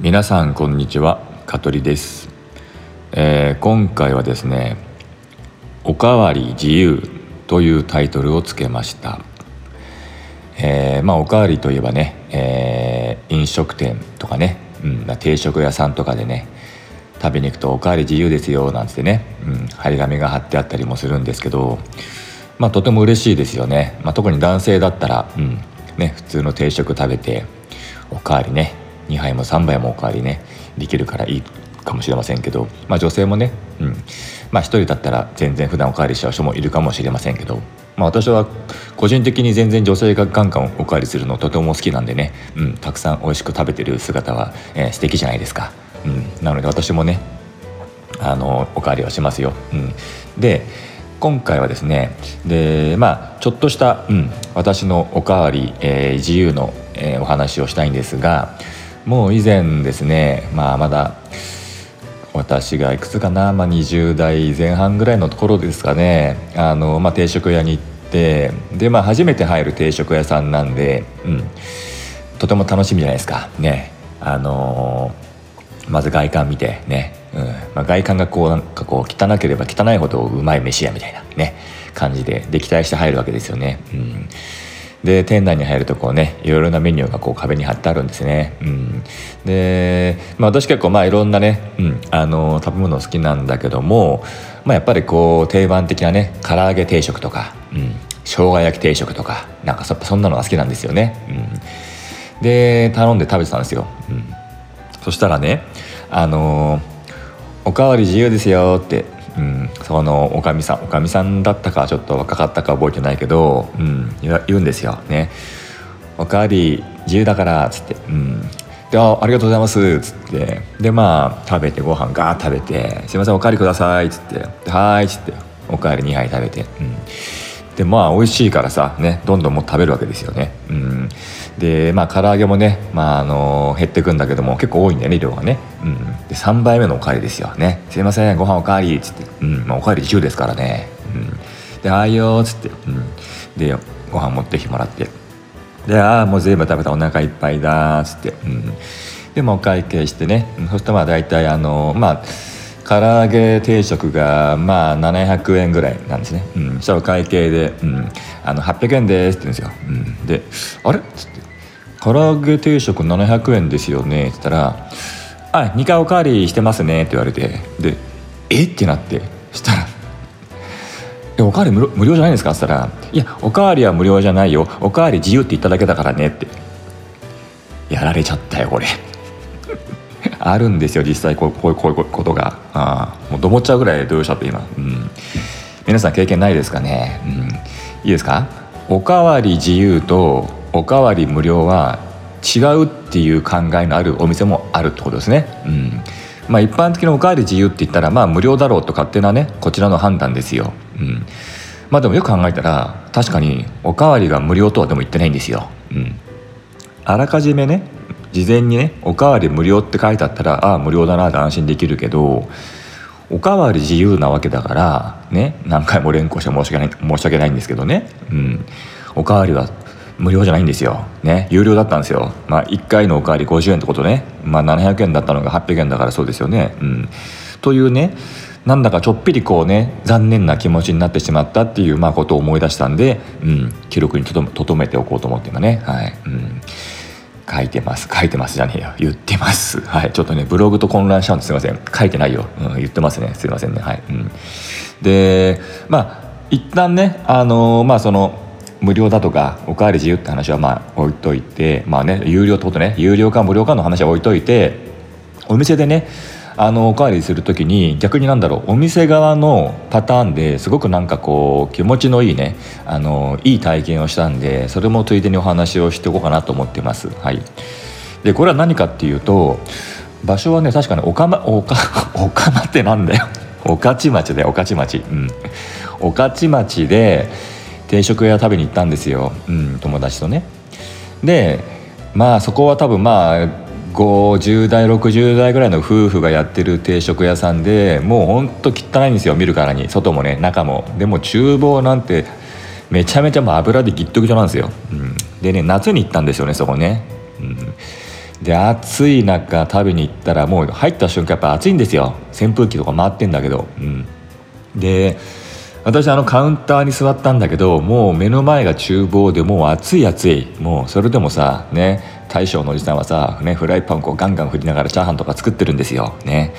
皆さんこんにちは。香取です、えー、今回はですねおかわり自由というタイトルをつけました、えー、まあおかわりといえばね、えー、飲食店とかね、うん、定食屋さんとかでね食べに行くとおかわり自由ですよなんてね、うん、張り紙が貼ってあったりもするんですけどまあとても嬉しいですよね、まあ、特に男性だったら、うんね、普通の定食食べておかわりね2杯も3杯もおかわりねできるからいいかもしれませんけど、まあ、女性もね、うん。まあ、1人だったら全然普段おかわりしちゃう人もいるかもしれませんけど、まあ、私は個人的に全然女性がガンガンおかわりするのとても好きなんでね、うん、たくさん美味しく食べてる姿は、えー、素敵じゃないですか。うん、なので私もねあのおかわりはしますよ。うん、で今回はですねでまあちょっとした、うん、私のおかわり、えー、自由の、えー、お話をしたいんですがもう以前ですね、まあ、まだ私がいくつかな、まあ、20代前半ぐらいのところですかねあの、まあ、定食屋に行ってで、まあ、初めて入る定食屋さんなんで、うん、とても楽しみじゃないですかね。あのまず外観見てね、うんまあ、外観がこうなんかこう汚ければ汚いほどうまい飯屋みたいなね感じでで期待して入るわけですよね。うんで店内に入るとこうねいろいろなメニューがこう壁に貼ってあるんですね、うん、で、まあ、私結構まあいろんなね、うん、あの食べ物好きなんだけども、まあ、やっぱりこう定番的なね唐揚げ定食とか、うん、生姜焼き定食とかなんかそそんなのが好きなんですよね、うん、で頼んで食べてたんですよ、うん、そしたらねあのおかわり自由ですよってうん、そのおかみさんおかみさんだったかちょっと若かったか覚えてないけど、うん、言うんですよ。ね「おかわり自由だから」っつって「うん、であありがとうございます」っつって。でまあ食べてご飯ガーッ食べて「すいませんおかわりください」っつって「はい」っつっておかわり2杯食べて、うん、でまあ美味しいからさねどんどんもう食べるわけですよね。うん。でまあ唐揚げもね、まあ、あの減ってくんだけども結構多いんだよね量がね、うん、で3杯目のおかわりですよ。ね「すいませんご飯おかわり」っつって、うん。まあ、おかわり自由ですからね、うん、で「ああいよ」っつって、うん、でご飯持ってきてもらって。で「ああもう全部食べたお腹いっぱいだ」っつって、うん、でもお会計してね。そしたらまあ大体あのまあ唐揚げ定食がまあ700円ぐらいなんですね、うん、そしたら会計で「うん、あの800円です」って言うんですよ、うん、で「あれ?」っつって。唐揚げ定食700円ですよね」って言ったら「あ2回おかわりしてますね」って言われて。で「え？っ?」てなって。したら「えおかわり無料じゃないんですか?」って言ったら「いやおかわりは無料じゃないよ。おかわり自由って言っただけだからね」って。やられちゃったよこれ。あるんですよ実際こうこういうことが。あもうどもっちゃうぐらい動揺しちゃって今、うん、皆さん経験ないですかね、うん、いいですか？おかわり自由とおかわり無料は違うっていう考えのあるお店もあるってことですね。うん。まあ、一般的なおかわり自由って言ったらまあ無料だろうと勝手なねこちらの判断ですよ。うん。まあでもよく考えたら確かにおかわりが無料とはでも言ってないんですよ。うん、あらかじめね事前にねおかわり無料って書いてあったらああ無料だなって安心できるけどおかわり自由なわけだからね何回も連呼して申し訳ない申し訳ないんですけどね、うん、おかわりは無料じゃないんですよ。ね、有料だったんですよ。まあ、1回のおかわり50円ってことね。まあ、700円だったのが800円だからそうですよね。うん。というね、なんだかちょっぴりこうね、残念な気持ちになってしまったっていう、まあ、ことを思い出したんで、うん、記録にとどめておこうと思って今ね。はい。うん。書いてます。書いてますじゃねえよ。言ってます。はい。ちょっとね、ブログと混乱しちゃうんですいません。書いてないよ。うん、言ってますね。すいませんね。はい。うん。で、まあ、一旦ね、あのー、まあ、その、無料だとかおかわり自由って話はまあ置いといてまあね有料ってことね有料か無料かの話は置いといてお店でねあのおかわりする時に逆になんだろうお店側のパターンですごくなんかこう気持ちのいいねあのいい体験をしたんでそれもついでにお話をしておこうかなと思ってます。はい、でこれは何かっていうと場所はね確かにおかまおか おかまってなんだよ。御徒町で御徒町。うん。御徒町で定食屋食べに行ったんですよ、うん、友達とね。でまあそこは多分まあ50代60代ぐらいの夫婦がやってる定食屋さんでもうほんと汚いんですよ見るからに外もね中も。でも厨房なんてめちゃめちゃもう油でギットギトなんですよ、うん、でね夏に行ったんですよねそこね、うん、で暑い中食べに行ったらもう入った瞬間やっぱ暑いんですよ。扇風機とか回ってんだけど、うん、で私あのカウンターに座ったんだけどもう目の前が厨房でもう暑い暑い。もうそれでもさね大将のおじさんはさ、ね、フライパンこうガンガン振りながらチャーハンとか作ってるんですよ。ね。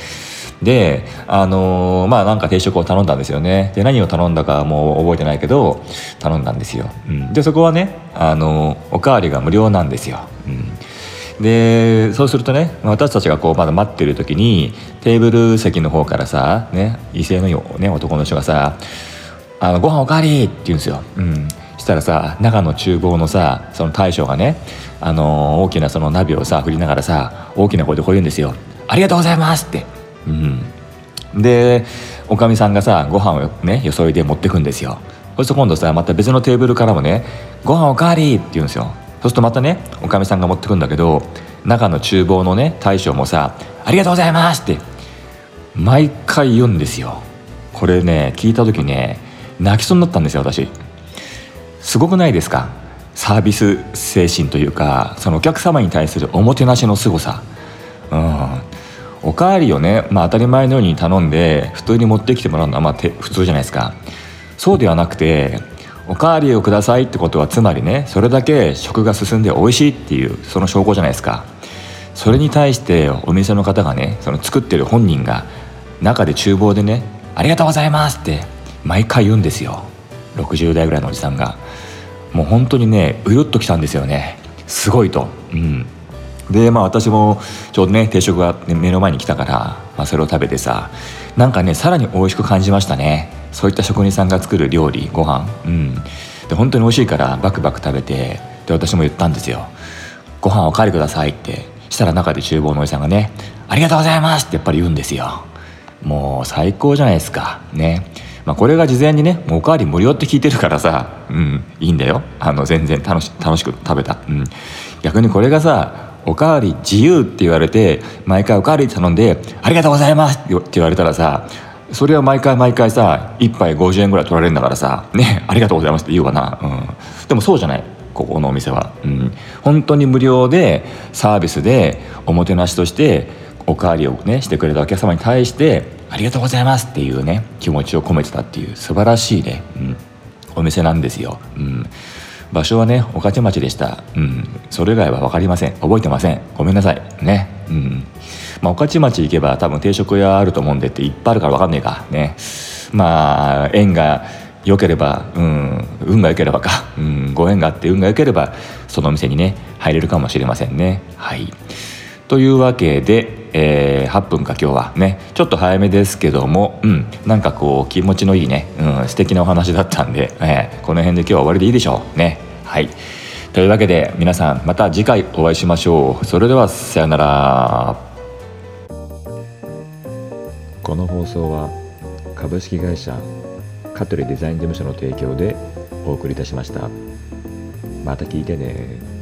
であのー、まあなんか定食を頼んだんですよね。で何を頼んだかもう覚えてないけど頼んだんですよ、うん、でそこはねあのー、おかわりが無料なんですよ、うん。でそうするとね私たちがこうまだ待ってる時にテーブル席の方からさ、ね、威勢のいい、ね、男の人がさ「あのご飯おかわり!」って言うんですよ。うんしたらさ中の厨房のさその大将がね、あの大きなその鍋をさ振りながらさ大きな声でこう言うんですよ「ありがとうございます!」って。うん、でおかみさんがさご飯をねよそいで持ってくんですよそして今度さまた別のテーブルからもね「ご飯おかわり!」って言うんですよそうするとまたねおかみさんが持ってくんだけど中の厨房のね大将もさ「ありがとうございます!」って毎回言うんですよこれね聞いた時ね泣きそうになったんですよ私。すごくないですか？サービス精神というかそのお客様に対するおもてなしの凄さ。うん。おかわりをね、まあ、当たり前のように頼んで普通に持ってきてもらうのはまあ普通じゃないですか。そうではなくておかわりをくださいってことはつまりねそれだけ食が進んで美味しいっていうその証拠じゃないですか。それに対してお店の方がねその作ってる本人が中で厨房でね「ありがとうございます」って毎回言うんですよ。60代ぐらいのおじさんが。もう本当にねうるっときたんですよね。すごいと。うん。でまあ私もちょうどね定食が、ね、目の前に来たから、まあ、それを食べてさなんかねさらに美味しく感じましたね。そういった職人さんが作る料理ご飯。うん。で本当に美味しいからバクバク食べてで私も言ったんですよ「ご飯おかわりください」って。したら中で厨房のおじさんがね「ありがとうございます」ってやっぱり言うんですよ。もう最高じゃないですか。ね。まあ、これが事前にねおかわり無料って聞いてるからさうんいいんだよ。あの全然楽し楽しく食べた、うん、逆にこれがさおかわり自由って言われて毎回おかわり頼んで「ありがとうございます」って言われたらさそれは毎回毎回さ1杯50円ぐらい取られるんだからさ「ねありがとうございます」って言うわな、うん、でもそうじゃないここのお店は、うん、本当に無料でサービスでおもてなしとしておかわりをねしてくれたお客様に対して「ありがとうございます」っていうね気持ちを込めてたっていう素晴らしいね、うん、お店なんですよ、うん、場所はね御徒町でした、うん、それ以外は分かりません。覚えてません。ごめんなさい。ね。うん。まあ、御徒町行けば多分定食屋あると思うんでっていっぱいあるから分かんねえか。ね。まあ縁が良ければ、うん、運が良ければか、うん、ご縁があって運が良ければそのお店にね入れるかもしれませんね。はい。というわけで、えー、8分か今日はね。ちょっと早めですけども、うん、なんかこう気持ちのいいね、うん、素敵なお話だったんで、えー、この辺で今日は終わりでいいでしょうね。はい。というわけで皆さんまた次回お会いしましょう。それではさようなら。この放送は株式会社香取デザイン事務所の提供でお送りいたしました。また聞いてね。